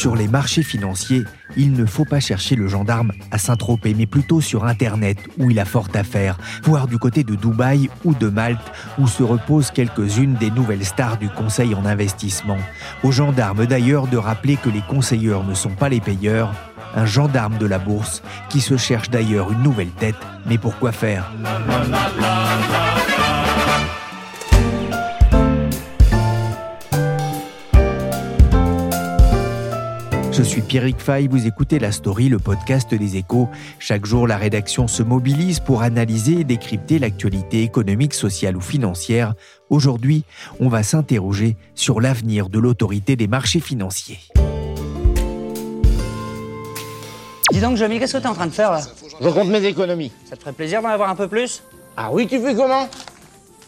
Sur les marchés financiers, il ne faut pas chercher le gendarme à Saint-Tropez, mais plutôt sur Internet, où il a fort à faire, voire du côté de Dubaï ou de Malte, où se reposent quelques-unes des nouvelles stars du conseil en investissement. Aux gendarmes d'ailleurs de rappeler que les conseilleurs ne sont pas les payeurs, un gendarme de la bourse qui se cherche d'ailleurs une nouvelle tête, mais pourquoi faire? Je suis Pierrick Fay, vous écoutez La Story, le podcast des échos. Chaque jour, la rédaction se mobilise pour analyser et décrypter l'actualité économique, sociale ou financière. Aujourd'hui, on va s'interroger sur l'avenir de l'autorité des marchés financiers. Dis donc, Jamie, qu'est-ce que t'es en train de faire là? Je compte mes économies. Ça te ferait plaisir d'en avoir un peu plus? Ah oui, tu fais comment?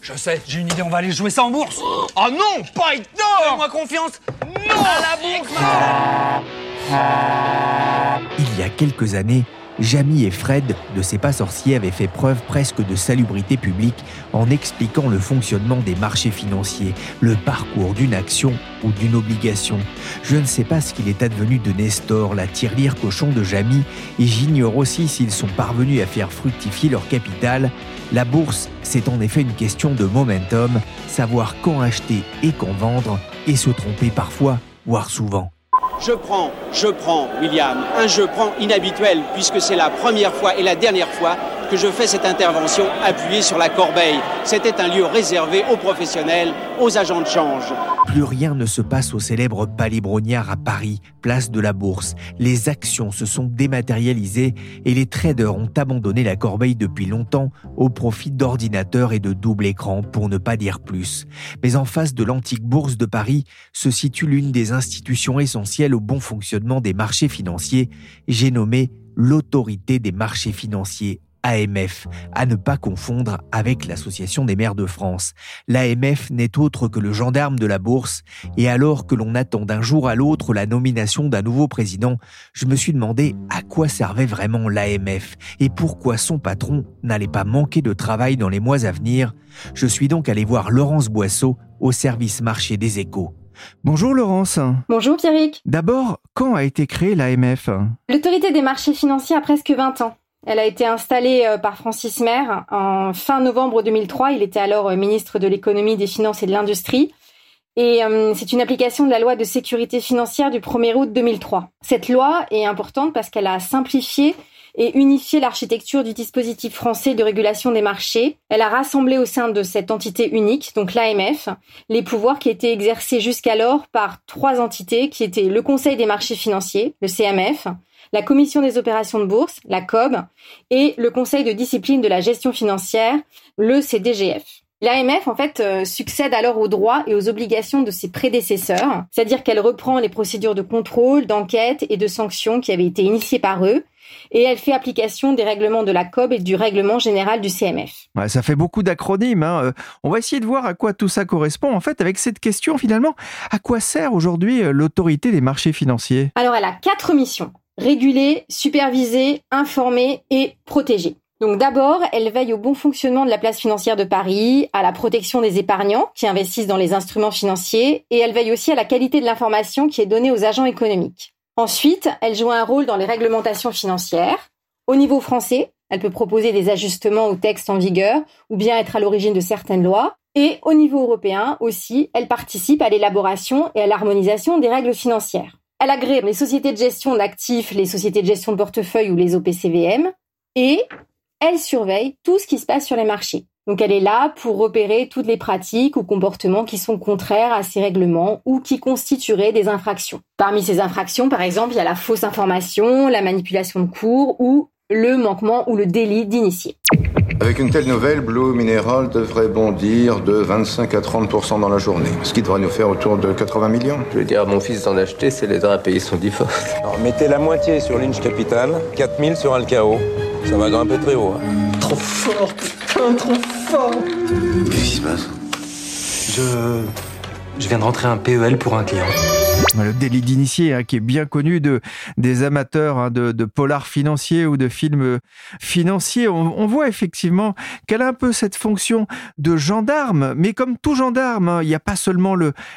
Je sais, j'ai une idée, on va aller jouer ça en bourse. Oh non, pas Hector Fais-moi confiance. Non. À la bourse Il y a quelques années, Jamie et Fred de C'est pas sorcier avaient fait preuve presque de salubrité publique en expliquant le fonctionnement des marchés financiers, le parcours d'une action ou d'une obligation. Je ne sais pas ce qu'il est advenu de Nestor, la tirelire cochon de Jamie, et j'ignore aussi s'ils sont parvenus à faire fructifier leur capital. La bourse, c'est en effet une question de momentum, savoir quand acheter et quand vendre, et se tromper parfois, voire souvent. Je prends, je prends, William, un je prends inhabituel, puisque c'est la première fois et la dernière fois que je fais cette intervention appuyée sur la corbeille. C'était un lieu réservé aux professionnels, aux agents de change. Plus rien ne se passe au célèbre Palais Brognard à Paris, place de la Bourse. Les actions se sont dématérialisées et les traders ont abandonné la corbeille depuis longtemps au profit d'ordinateurs et de double écran, pour ne pas dire plus. Mais en face de l'antique Bourse de Paris se situe l'une des institutions essentielles au bon fonctionnement des marchés financiers. J'ai nommé l'autorité des marchés financiers AMF, à ne pas confondre avec l'Association des maires de France. L'AMF n'est autre que le gendarme de la bourse, et alors que l'on attend d'un jour à l'autre la nomination d'un nouveau président, je me suis demandé à quoi servait vraiment l'AMF et pourquoi son patron n'allait pas manquer de travail dans les mois à venir. Je suis donc allé voir Laurence Boisseau au service marché des échos. Bonjour Laurence. Bonjour Pierrick. D'abord, quand a été créée l'AMF L'autorité des marchés financiers a presque 20 ans. Elle a été installée euh, par Francis Maire en fin novembre 2003. Il était alors euh, ministre de l'économie, des finances et de l'industrie. Et euh, c'est une application de la loi de sécurité financière du 1er août 2003. Cette loi est importante parce qu'elle a simplifié et unifié l'architecture du dispositif français de régulation des marchés. Elle a rassemblé au sein de cette entité unique, donc l'AMF, les pouvoirs qui étaient exercés jusqu'alors par trois entités qui étaient le Conseil des marchés financiers, le CMF, la Commission des opérations de bourse, la COB, et le Conseil de discipline de la gestion financière, le CDGF. L'AMF, en fait, euh, succède alors aux droits et aux obligations de ses prédécesseurs, c'est-à-dire qu'elle reprend les procédures de contrôle, d'enquête et de sanctions qui avaient été initiées par eux, et elle fait application des règlements de la COB et du règlement général du CMF. Ouais, ça fait beaucoup d'acronymes. Hein. Euh, on va essayer de voir à quoi tout ça correspond. En fait, avec cette question, finalement, à quoi sert aujourd'hui euh, l'autorité des marchés financiers? Alors, elle a quatre missions réguler, superviser, informer et protéger. Donc d'abord, elle veille au bon fonctionnement de la place financière de Paris, à la protection des épargnants qui investissent dans les instruments financiers, et elle veille aussi à la qualité de l'information qui est donnée aux agents économiques. Ensuite, elle joue un rôle dans les réglementations financières. Au niveau français, elle peut proposer des ajustements aux textes en vigueur ou bien être à l'origine de certaines lois. Et au niveau européen aussi, elle participe à l'élaboration et à l'harmonisation des règles financières. Elle agrée les sociétés de gestion d'actifs, les sociétés de gestion de portefeuille ou les OPCVM et elle surveille tout ce qui se passe sur les marchés. Donc elle est là pour repérer toutes les pratiques ou comportements qui sont contraires à ces règlements ou qui constitueraient des infractions. Parmi ces infractions, par exemple, il y a la fausse information, la manipulation de cours ou le manquement ou le délit d'initié. Avec une telle nouvelle, Blue Mineral devrait bondir de 25 à 30% dans la journée, ce qui devrait nous faire autour de 80 millions. Je vais dire à mon fils d'en acheter, c'est les à payer son divorce. Alors mettez la moitié sur Lynch Capital, 4000 sur Alcao. Ça va grimper très haut. Hein. Trop fort, putain, trop fort Qu'est-ce qui se passe? Je... Je viens de rentrer un PEL pour un client. Le délit d'initié, hein, qui est bien connu de, des amateurs hein, de, polars financiers ou de films financiers. On, voit effectivement qu'elle a un peu cette fonction de gendarme, mais comme tout gendarme, hein, il n'y a pas seulement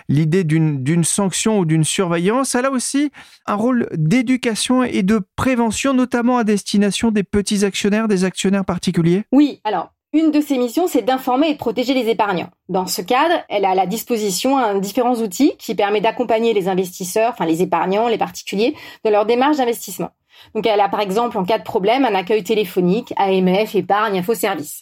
l'idée d'une sanction ou d'une surveillance, elle a aussi un rôle d'éducation et de prévention, notamment à destination des petits actionnaires, des actionnaires particuliers. Oui, alors une de ses missions, c'est d'informer et de protéger les épargnants. Dans ce cadre, elle a à la disposition différents outils qui permettent d'accompagner les investisseurs, enfin les épargnants, les particuliers, dans leur démarche d'investissement. Donc elle a par exemple en cas de problème un accueil téléphonique, AMF, épargne, info service.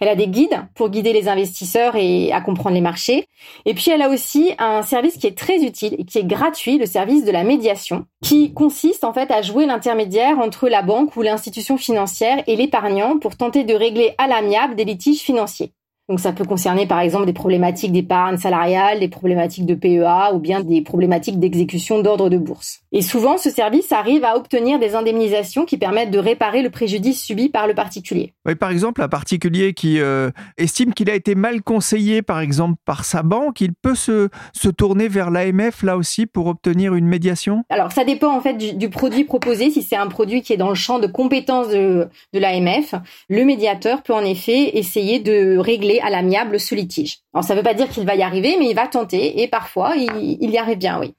Elle a des guides pour guider les investisseurs et à comprendre les marchés. Et puis elle a aussi un service qui est très utile et qui est gratuit, le service de la médiation, qui consiste en fait à jouer l'intermédiaire entre la banque ou l'institution financière et l'épargnant pour tenter de régler à l'amiable des litiges financiers. Donc ça peut concerner par exemple des problématiques d'épargne salariale, des problématiques de PEA ou bien des problématiques d'exécution d'ordre de bourse. Et souvent, ce service arrive à obtenir des indemnisations qui permettent de réparer le préjudice subi par le particulier. Oui, par exemple, un particulier qui euh, estime qu'il a été mal conseillé, par exemple, par sa banque, il peut se, se tourner vers l'AMF là aussi pour obtenir une médiation? Alors ça dépend en fait du, du produit proposé. Si c'est un produit qui est dans le champ de compétences de, de l'AMF, le médiateur peut en effet essayer de régler à l'amiable ce litige. Alors ça ne veut pas dire qu'il va y arriver, mais il va tenter et parfois il, il y arrive bien, oui.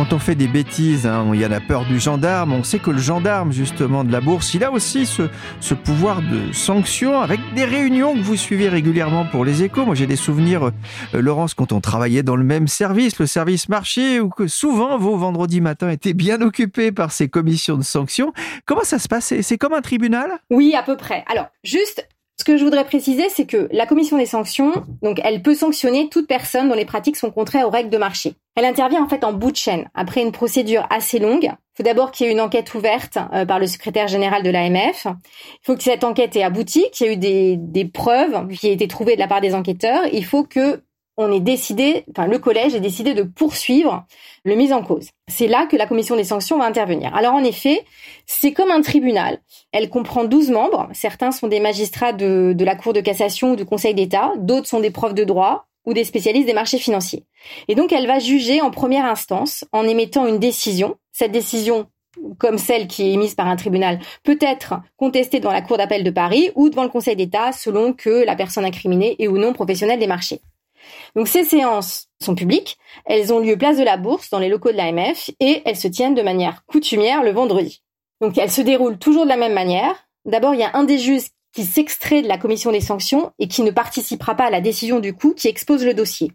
Quand on fait des bêtises, hein, il y a peur du gendarme. On sait que le gendarme, justement, de la bourse, il a aussi ce, ce pouvoir de sanction avec des réunions que vous suivez régulièrement pour les échos. Moi, j'ai des souvenirs, euh, Laurence, quand on travaillait dans le même service, le service marché, où que souvent vos vendredis matins étaient bien occupés par ces commissions de sanctions. Comment ça se passe? C'est comme un tribunal? Oui, à peu près. Alors, juste ce que je voudrais préciser, c'est que la commission des sanctions, donc, elle peut sanctionner toute personne dont les pratiques sont contraires aux règles de marché. Elle intervient en fait en bout de chaîne, après une procédure assez longue. Il faut d'abord qu'il y ait une enquête ouverte euh, par le secrétaire général de l'AMF. Il faut que cette enquête ait abouti, qu'il y ait eu des, des preuves qui aient été trouvées de la part des enquêteurs. Il faut que on est décidé, enfin le collège est décidé de poursuivre le mise en cause. C'est là que la commission des sanctions va intervenir. Alors en effet, c'est comme un tribunal. Elle comprend 12 membres. Certains sont des magistrats de, de la Cour de cassation ou du Conseil d'État. D'autres sont des profs de droit ou des spécialistes des marchés financiers. Et donc elle va juger en première instance en émettant une décision. Cette décision comme celle qui est émise par un tribunal, peut être contestée devant la Cour d'appel de Paris ou devant le Conseil d'État selon que la personne incriminée est ou non professionnelle des marchés. Donc ces séances sont publiques, elles ont lieu place de la Bourse dans les locaux de l'AMF et elles se tiennent de manière coutumière le vendredi. Donc elles se déroulent toujours de la même manière. D'abord, il y a un des juges qui s'extrait de la commission des sanctions et qui ne participera pas à la décision du coup qui expose le dossier.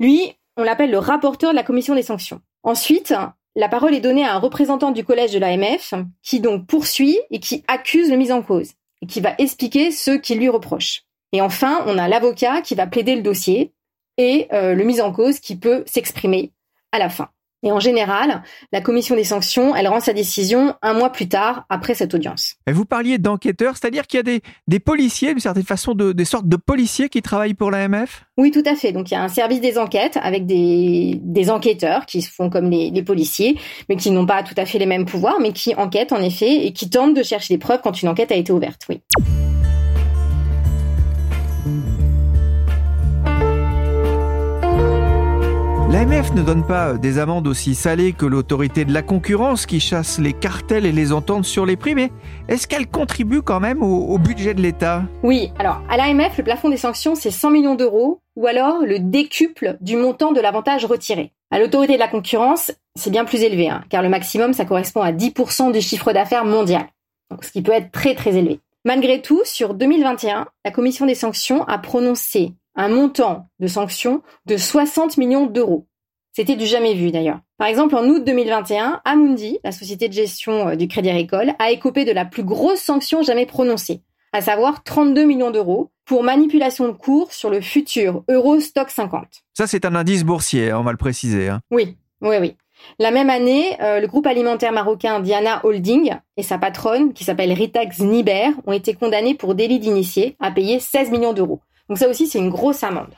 Lui, on l'appelle le rapporteur de la commission des sanctions. Ensuite, la parole est donnée à un représentant du collège de l'AMF qui donc poursuit et qui accuse le mis en cause et qui va expliquer ce qu'il lui reproche. Et enfin, on a l'avocat qui va plaider le dossier et euh, le mis en cause qui peut s'exprimer à la fin. Et en général, la commission des sanctions, elle rend sa décision un mois plus tard, après cette audience. Vous parliez d'enquêteurs, c'est-à-dire qu'il y a des, des policiers, d'une certaine façon, de, des sortes de policiers qui travaillent pour l'AMF Oui, tout à fait. Donc il y a un service des enquêtes avec des, des enquêteurs qui se font comme les, les policiers, mais qui n'ont pas tout à fait les mêmes pouvoirs, mais qui enquêtent en effet et qui tentent de chercher des preuves quand une enquête a été ouverte, oui. L'AMF ne donne pas des amendes aussi salées que l'autorité de la concurrence qui chasse les cartels et les ententes sur les prix, mais est-ce qu'elle contribue quand même au, budget de l'État? Oui, alors à l'AMF, le plafond des sanctions, c'est 100 millions d'euros ou alors le décuple du montant de l'avantage retiré. À l'autorité de la concurrence, c'est bien plus élevé, hein, car le maximum, ça correspond à 10% du chiffre d'affaires mondial, donc ce qui peut être très très élevé. Malgré tout, sur 2021, la commission des sanctions a prononcé un montant de sanctions de 60 millions d'euros. C'était du jamais vu d'ailleurs. Par exemple, en août 2021, Amundi, la société de gestion euh, du Crédit Agricole, a écopé de la plus grosse sanction jamais prononcée, à savoir 32 millions d'euros pour manipulation de cours sur le futur Eurostock 50. Ça, c'est un indice boursier, hein, on va le préciser. Hein. Oui, oui, oui. La même année, euh, le groupe alimentaire marocain Diana Holding et sa patronne, qui s'appelle Rita Zniber, ont été condamnés pour délit d'initié à payer 16 millions d'euros. Donc ça aussi, c'est une grosse amende.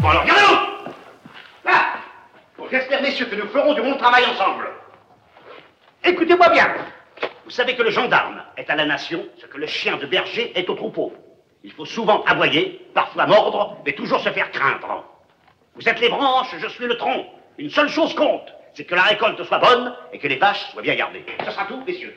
Bon alors, regardez-vous Là j'espère, messieurs, que nous ferons du bon travail ensemble. Écoutez-moi bien. Vous savez que le gendarme est à la nation ce que le chien de berger est au troupeau. Il faut souvent aboyer, parfois mordre, mais toujours se faire craindre. Vous êtes les branches, je suis le tronc. Une seule chose compte, c'est que la récolte soit bonne et que les vaches soient bien gardées. Ce sera tout, messieurs.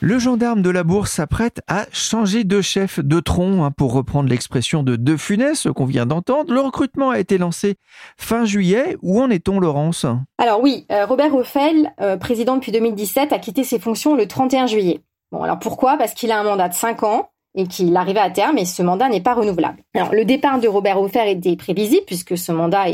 Le gendarme de la bourse s'apprête à changer de chef de tronc, hein, pour reprendre l'expression de De Funès qu'on vient d'entendre. Le recrutement a été lancé fin juillet. Où en est-on, Laurence? Alors oui, euh, Robert Hoffel, euh, président depuis 2017, a quitté ses fonctions le 31 juillet. Bon, alors pourquoi? Parce qu'il a un mandat de 5 ans et qu'il arrivait à terme et ce mandat n'est pas renouvelable. Alors, le départ de Robert Hofer était prévisible puisque ce mandat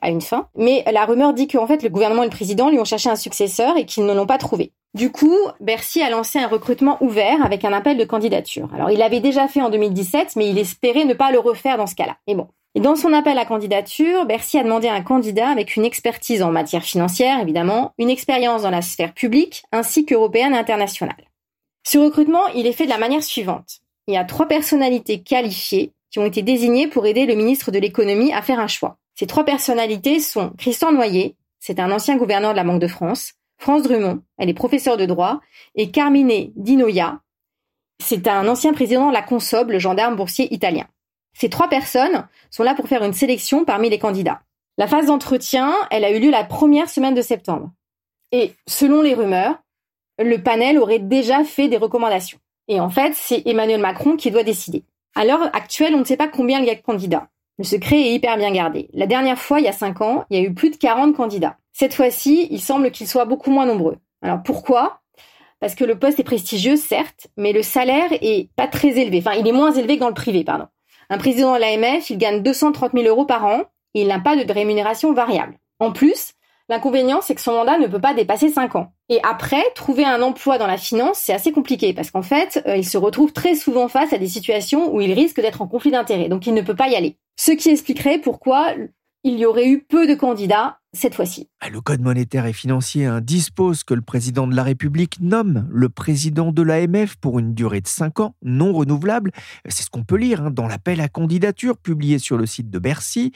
a une fin, mais la rumeur dit qu'en fait le gouvernement et le président lui ont cherché un successeur et qu'ils ne l'ont pas trouvé. Du coup, Bercy a lancé un recrutement ouvert avec un appel de candidature. Alors, il l'avait déjà fait en 2017, mais il espérait ne pas le refaire dans ce cas-là. Et bon. Et dans son appel à candidature, Bercy a demandé un candidat avec une expertise en matière financière, évidemment, une expérience dans la sphère publique, ainsi qu'européenne et internationale. Ce recrutement, il est fait de la manière suivante il y a trois personnalités qualifiées qui ont été désignées pour aider le ministre de l'économie à faire un choix. Ces trois personnalités sont Christian Noyer, c'est un ancien gouverneur de la Banque de France, France Drummond, elle est professeure de droit, et Carmine Dinoia, c'est un ancien président de la Consob, le gendarme boursier italien. Ces trois personnes sont là pour faire une sélection parmi les candidats. La phase d'entretien, elle a eu lieu la première semaine de septembre. Et selon les rumeurs, le panel aurait déjà fait des recommandations. Et en fait, c'est Emmanuel Macron qui doit décider. À l'heure actuelle, on ne sait pas combien il y a de candidats. Le secret est hyper bien gardé. La dernière fois, il y a 5 ans, il y a eu plus de 40 candidats. Cette fois-ci, il semble qu'ils soient beaucoup moins nombreux. Alors pourquoi? Parce que le poste est prestigieux, certes, mais le salaire est pas très élevé. Enfin, il est moins élevé que dans le privé, pardon. Un président de l'AMF, il gagne 230 000 euros par an et il n'a pas de rémunération variable. En plus, L'inconvénient, c'est que son mandat ne peut pas dépasser 5 ans. Et après, trouver un emploi dans la finance, c'est assez compliqué parce qu'en fait, euh, il se retrouve très souvent face à des situations où il risque d'être en conflit d'intérêts, donc il ne peut pas y aller. Ce qui expliquerait pourquoi il y aurait eu peu de candidats cette fois-ci. Ah, le Code monétaire et financier hein, dispose que le président de la République nomme le président de l'AMF pour une durée de 5 ans non renouvelable. C'est ce qu'on peut lire hein, dans l'appel à candidature publié sur le site de Bercy.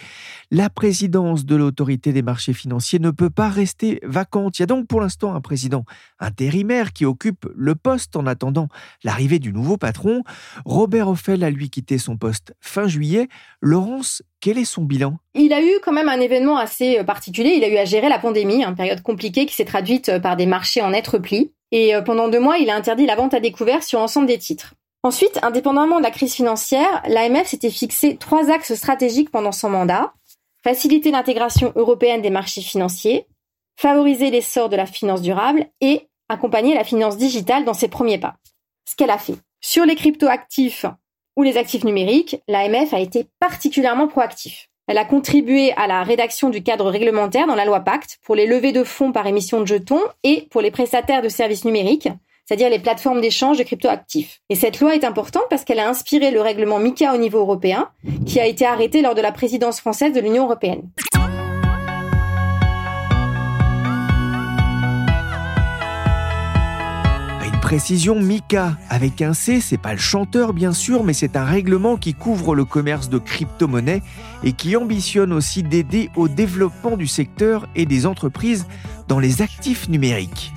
La présidence de l'autorité des marchés financiers ne peut pas rester vacante. Il y a donc pour l'instant un président intérimaire qui occupe le poste en attendant l'arrivée du nouveau patron. Robert Offel a lui quitté son poste fin juillet. Laurence, quel est son bilan? Il a eu quand même un événement assez euh, Il a eu à gérer la pandémie, une période compliquée qui s'est traduite euh, par des marchés en net repli. Et euh, pendant deux mois, il a interdit la vente à découvert sur l'ensemble des titres. Ensuite, indépendamment de la crise financière, l'AMF s'était fixé trois axes stratégiques pendant son mandat. Faciliter l'intégration européenne des marchés financiers, favoriser l'essor de la finance durable et accompagner la finance digitale dans ses premiers pas. Ce qu'elle a fait. Sur les cryptoactifs, ou les actifs numériques, l'AMF a été particulièrement proactif. Elle a contribué à la rédaction du cadre réglementaire dans la loi Pacte pour les levées de fonds par émission de jetons et pour les prestataires de services numériques, c'est-à-dire les plateformes d'échange de cryptoactifs. Et cette loi est importante parce qu'elle a inspiré le règlement MICA au niveau européen, qui a été arrêté lors de la présidence française de l'Union européenne. Précision, Mika, avec un C, c'est pas le chanteur bien sûr, mais c'est un règlement qui couvre le commerce de crypto-monnaies et qui ambitionne aussi d'aider au développement du secteur et des entreprises dans les actifs numériques.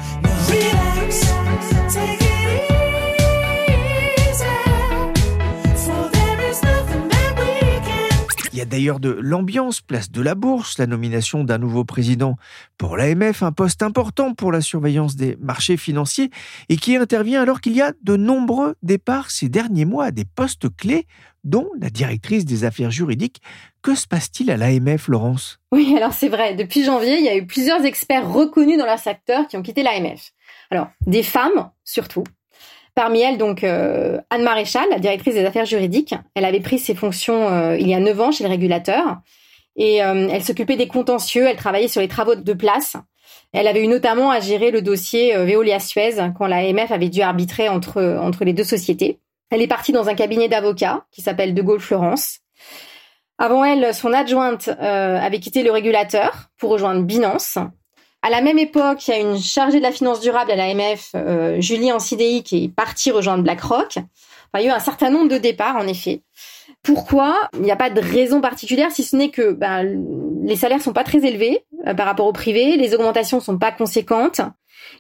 A d'ailleurs de l'ambiance, place de la bourse, la nomination d'un nouveau président pour l'AMF, un poste important pour la surveillance des marchés financiers et qui intervient alors qu'il y a de nombreux départs ces derniers mois à des postes clés, dont la directrice des affaires juridiques. Que se passe-t-il à l'AMF, Laurence? Oui, alors c'est vrai. Depuis janvier, il y a eu plusieurs experts reconnus dans leur secteur qui ont quitté l'AMF. Alors, des femmes surtout, Parmi elles, donc, euh, Anne Maréchal, la directrice des affaires juridiques. Elle avait pris ses fonctions euh, il y a neuf ans chez le régulateur. Et euh, elle s'occupait des contentieux, elle travaillait sur les travaux de place. Elle avait eu notamment à gérer le dossier Veolia-Suez quand l'AMF avait dû arbitrer entre, entre les deux sociétés. Elle est partie dans un cabinet d'avocats qui s'appelle De Gaulle Florence. Avant elle, son adjointe avait quitté le régulateur pour rejoindre Binance. À la même époque, il y a une chargée de la finance durable à l'AMF, euh, Julie Ancidei, qui est partie rejoindre BlackRock. Il y a eu un certain nombre de départs, en effet. Pourquoi Il n'y a pas de raison particulière, si ce n'est que ben, les salaires sont pas très élevés euh, par rapport au privé, les augmentations sont pas conséquentes,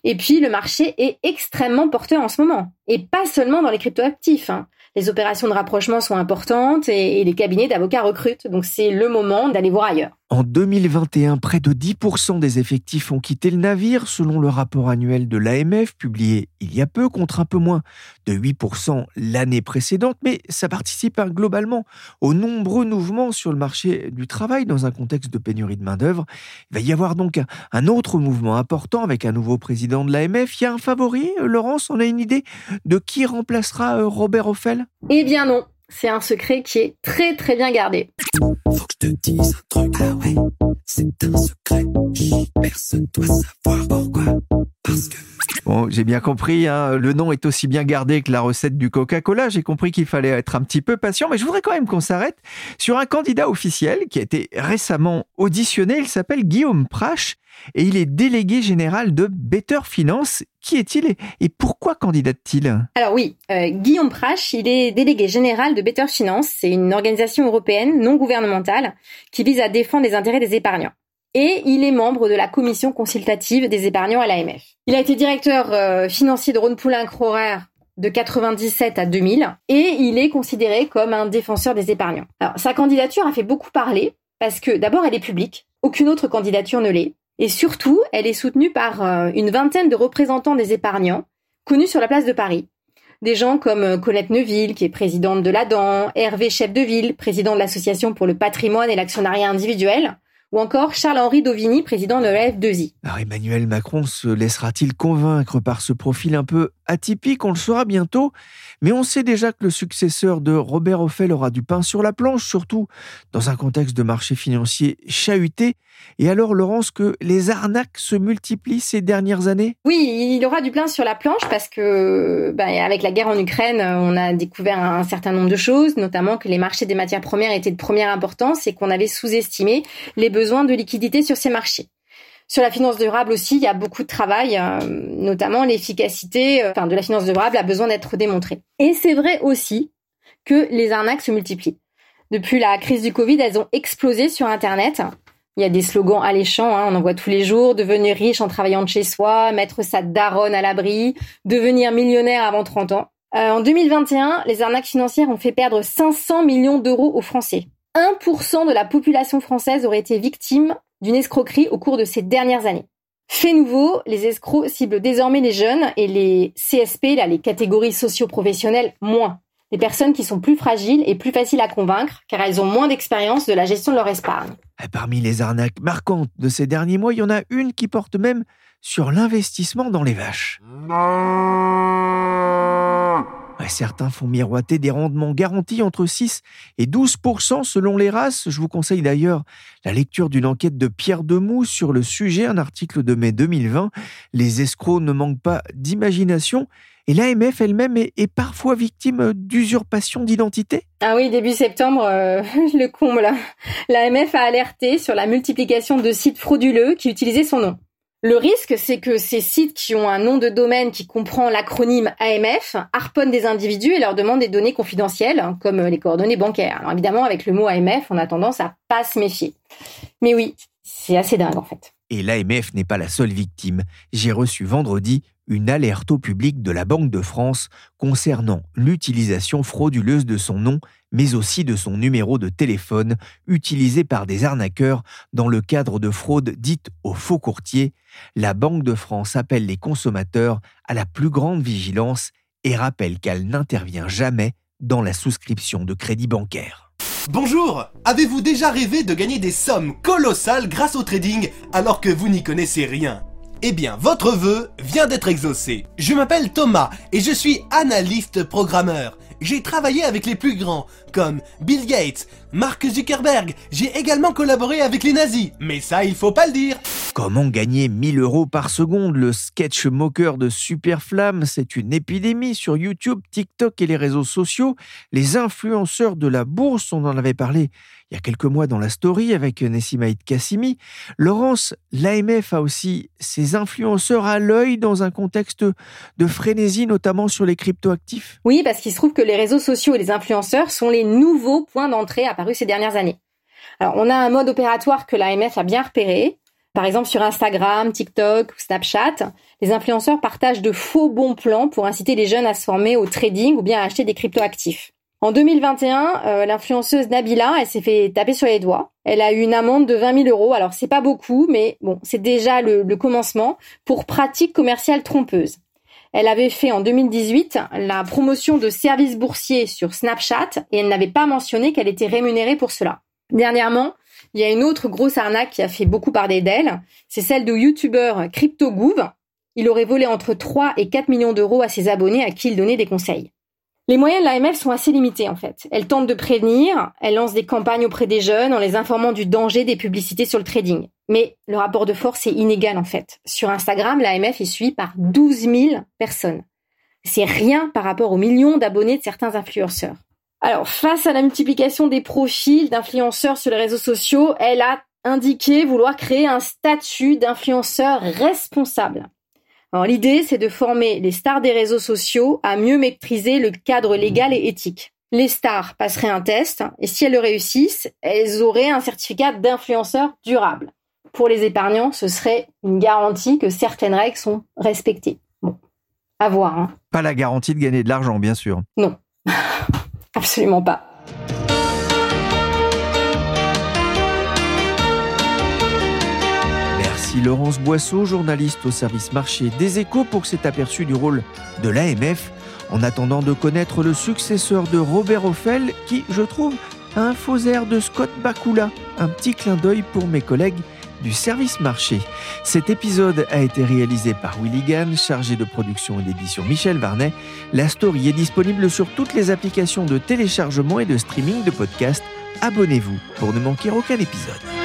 et puis le marché est extrêmement porteur en ce moment, et pas seulement dans les cryptoactifs. Hein les opérations de rapprochement sont importantes et, les cabinets d'avocats recrutent. Donc c'est le moment d'aller voir ailleurs. En 2021, près de 10% des effectifs ont quitté le navire, selon le rapport annuel de l'AMF publié il y a peu, contre un peu moins de 8% l'année précédente. Mais ça participe hein, globalement aux nombreux mouvements sur le marché du travail dans un contexte de pénurie de main-d'œuvre. Il va y avoir donc un autre mouvement important avec un nouveau président de l'AMF. Il y a un favori, Laurence, on a une idée de qui remplacera euh, Robert Offel? Eh bien non, c'est un secret qui est très très bien gardé. Faut que je te dise un truc, ah ouais, c'est un secret. personne doit savoir pourquoi. Bon, j'ai bien compris, hein, le nom est aussi bien gardé que la recette du Coca-Cola. J'ai compris qu'il fallait être un petit peu patient, mais je voudrais quand même qu'on s'arrête sur un candidat officiel qui a été récemment auditionné. Il s'appelle Guillaume Prache et il est délégué général de Better Finance. Qui est-il et pourquoi candidate-t-il? Alors oui, euh, Guillaume Prache, il est délégué général de Better Finance. C'est une organisation européenne non gouvernementale qui vise à défendre les intérêts des épargnants. Et il est membre de la commission consultative des épargnants à l'AMF. Il a été directeur euh, financier de Rhône Poulain Crorer de 97 à 2000 et il est considéré comme un défenseur des épargnants. Alors sa candidature a fait beaucoup parler parce que d'abord elle est publique, aucune autre candidature ne l'est. Et surtout, elle est soutenue par euh, une vingtaine de représentants des épargnants, connus sur la place de Paris. Des gens comme euh, Colette Neuville, qui est présidente de l'ADAN, Hervé Chef-de-Ville, président de l'Association pour le patrimoine et l'actionnariat individuel, ou encore Charles-Henri Dovini, président de la F2I. Alors Emmanuel Macron se laissera-t-il convaincre par ce profil un peu atypique? On le saura bientôt, mais on sait déjà que le successeur de Robert Offel aura du pain sur la planche, surtout dans un contexte de marché financier chahuté. Et alors, Laurence, que les arnaques se multiplient ces dernières années? Oui, il aura du pain sur la planche parce que, bah, avec la guerre en Ukraine, on a découvert un certain nombre de choses, notamment que les marchés des matières premières étaient de première importance et qu'on avait sous-estimé les besoins de liquidité sur ces marchés. Sur la finance durable aussi, il y a beaucoup de travail, euh, notamment l'efficacité euh, de la finance durable a besoin d'être démontrée. Et c'est vrai aussi que les arnaques se multiplient. Depuis la crise du Covid, elles ont explosé sur Internet. Il y a des slogans alléchants, hein, on en voit tous les jours, devenir riche en travaillant de chez soi, mettre sa daronne à l'abri, devenir millionnaire avant 30 ans. Euh, en 2021, les arnaques financières ont fait perdre 500 millions d'euros aux Français. 1% de la population française aurait été victime d'une escroquerie au cours de ces dernières années. Fait nouveau, les escrocs ciblent désormais les jeunes et les CSP, là, les catégories socio-professionnelles, moins des personnes qui sont plus fragiles et plus faciles à convaincre car elles ont moins d'expérience de la gestion de leur épargne. Parmi les arnaques marquantes de ces derniers mois, il y en a une qui porte même sur l'investissement dans les vaches. Certains font miroiter des rendements garantis entre 6 et 12% selon les races. Je vous conseille d'ailleurs la lecture d'une enquête de Pierre Demou sur le sujet, un article de mai 2020. Les escrocs ne manquent pas d'imagination et l'AMF elle-même est, parfois victime d'usurpation d'identité Ah oui, début septembre, euh, le comble. L'AMF a alerté sur la multiplication de sites frauduleux qui utilisaient son nom. Le risque, c'est que ces sites qui ont un nom de domaine qui comprend l'acronyme AMF harponnent des individus et leur demandent des données confidentielles, hein, comme les coordonnées bancaires. Alors évidemment, avec le mot AMF, on a tendance à pas se méfier. Mais oui, c'est assez dingue en fait. Et l'AMF n'est pas la seule victime. J'ai reçu vendredi une alerte au public de la Banque de France concernant l'utilisation frauduleuse de son nom, mais aussi de son numéro de téléphone, utilisé par des arnaqueurs dans le cadre de fraudes dites aux faux courtiers. La Banque de France appelle les consommateurs à la plus grande vigilance et rappelle qu'elle n'intervient jamais dans la souscription de crédit bancaire. Bonjour Avez-vous déjà rêvé de gagner des sommes colossales grâce au trading alors que vous n'y connaissez rien? Eh bien, votre vœu vient d'être exaucé. Je m'appelle Thomas et je suis analyste programmeur. J'ai travaillé avec les plus grands, comme Bill Gates, Mark Zuckerberg. J'ai également collaboré avec les nazis, mais ça, il faut pas le dire. Comment gagner 1000 euros par seconde? Le sketch moqueur de Superflamme, c'est une épidémie sur YouTube, TikTok et les réseaux sociaux. Les influenceurs de la bourse, on en avait parlé il y a quelques mois dans la story avec Nessimaïd Kassimi. Laurence, l'AMF a aussi ses influenceurs à l'œil dans un contexte de frénésie, notamment sur les cryptoactifs. Oui, parce qu'il se trouve que les réseaux sociaux et les influenceurs sont les nouveaux points d'entrée apparus ces dernières années. Alors, on a un mode opératoire que l'AMF a bien repéré. Par exemple, sur Instagram, TikTok ou Snapchat, les influenceurs partagent de faux bons plans pour inciter les jeunes à se former au trading ou bien à acheter des cryptoactifs. En 2021, euh, l'influenceuse Nabila, elle s'est fait taper sur les doigts. Elle a eu une amende de 20 000 euros. Alors c'est pas beaucoup, mais bon, c'est déjà le, le commencement pour pratique commerciale trompeuse. Elle avait fait en 2018 la promotion de services boursiers sur Snapchat et elle n'avait pas mentionné qu'elle était rémunérée pour cela. Dernièrement, il y a une autre grosse arnaque qui a fait beaucoup parler d'elle. C'est celle de youtubeur CryptoGouv. Il aurait volé entre 3 et 4 millions d'euros à ses abonnés à qui il donnait des conseils. Les moyens de l'AMF sont assez limités en fait. Elle tente de prévenir, elle lance des campagnes auprès des jeunes en les informant du danger des publicités sur le trading. Mais le rapport de force est inégal en fait. Sur Instagram, l'AMF est suivie par 12 000 personnes. C'est rien par rapport aux millions d'abonnés de certains influenceurs. Alors, face à la multiplication des profils d'influenceurs sur les réseaux sociaux, elle a indiqué vouloir créer un statut d'influenceur responsable. Alors l'idée, c'est de former les stars des réseaux sociaux à mieux maîtriser le cadre légal et éthique. Les stars passeraient un test et si elles le réussissent, elles auraient un certificat d'influenceur durable. Pour les épargnants, ce serait une garantie que certaines règles sont respectées. Bon, à voir. Hein. Pas la garantie de gagner de l'argent, bien sûr. Non, absolument pas. Laurence Boisseau, journaliste au service marché des échos, pour cet aperçu du rôle de l'AMF, en attendant de connaître le successeur de Robert Offel, qui, je trouve, a un faux air de Scott Bakula. Un petit clin d'œil pour mes collègues du service marché. Cet épisode a été réalisé par Willy Gann, chargé de production et d'édition Michel Varnet. La story est disponible sur toutes les applications de téléchargement et de streaming de podcasts. Abonnez-vous pour ne manquer aucun épisode.